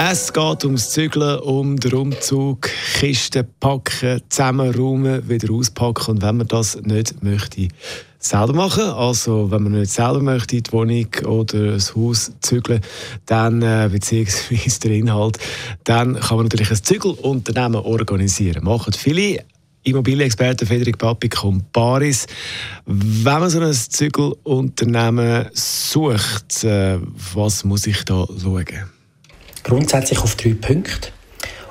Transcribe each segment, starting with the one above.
es geht ums Zügeln, um den Umzug, Kisten packen, zusammenräumen, wieder auspacken. Und wenn man das nicht möchte, selber machen, also wenn man nicht selber möchte, die Wohnung oder das Haus zügeln, dann, äh, beziehungsweise der Inhalt, dann kann man natürlich ein Zügelunternehmen organisieren. Machen viele Immobilienexperte Frederik Papi kommt Paris. Wenn man so ein Zügelunternehmen sucht, äh, was muss ich da schauen? Grundsätzlich auf drei Punkte.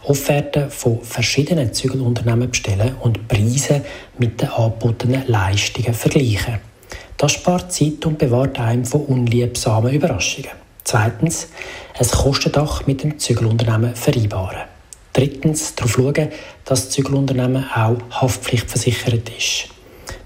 Offerten von verschiedenen Zügelunternehmen bestellen und Preise mit den angebotenen Leistungen vergleichen. Das spart Zeit und bewahrt einem von unliebsamen Überraschungen. Zweitens, ein Kostendach mit dem Zügelunternehmen vereinbaren. Drittens, darauf schauen, dass das Zügelunternehmen auch haftpflichtversichert ist.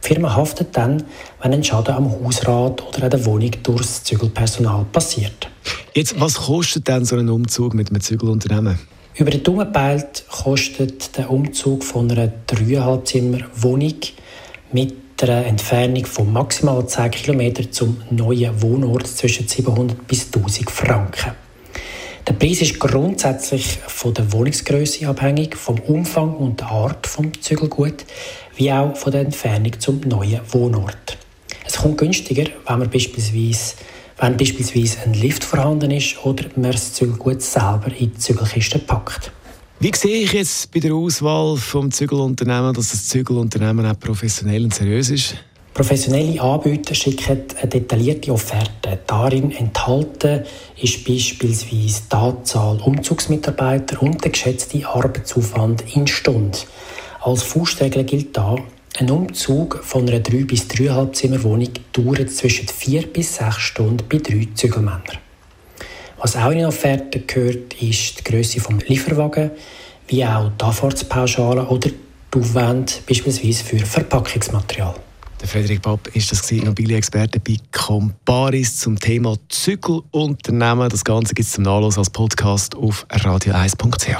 Die Firma haftet dann, wenn ein Schaden am Hausrat oder an der Wohnung durch das Zügelpersonal passiert. Jetzt, was kostet denn so ein Umzug mit einem Zügelunternehmen? Über den gepeilt kostet der Umzug von einer 3,5 Zimmer Wohnung mit einer Entfernung von maximal 10 km zum neuen Wohnort zwischen 700 bis 1000 Franken. Der Preis ist grundsätzlich von der Wohnungsgröße abhängig, vom Umfang und der Art des Zügelgut, wie auch von der Entfernung zum neuen Wohnort. Es kommt günstiger, wenn man beispielsweise wenn beispielsweise ein Lift vorhanden ist oder man das Zügelgut selber in die Zügelkiste packt. Wie sehe ich jetzt bei der Auswahl vom Zügelunternehmen, dass das Zügelunternehmen auch professionell und seriös ist? Professionelle Anbieter schicken eine detaillierte Offerte. Darin enthalten ist beispielsweise die Anzahl Umzugsmitarbeiter und der geschätzte Arbeitsaufwand in Stunden. Als Faustregel gilt da, ein Umzug von einer 3 bis 3,5 Zimmer Wohnung dauert zwischen 4 bis 6 Stunden bei drei Zügelmännern. Was auch in die Offerte gehört, ist die Größe des Lieferwagen, wie auch die Anfahrtspauschale oder die Aufwände beispielsweise für Verpackungsmaterial. Der Frederik Papp ist das Immobilienexperte bei Comparis zum Thema Zügelunternehmen. Das Ganze gibt es zum Nachlass als Podcast auf radio1.ch.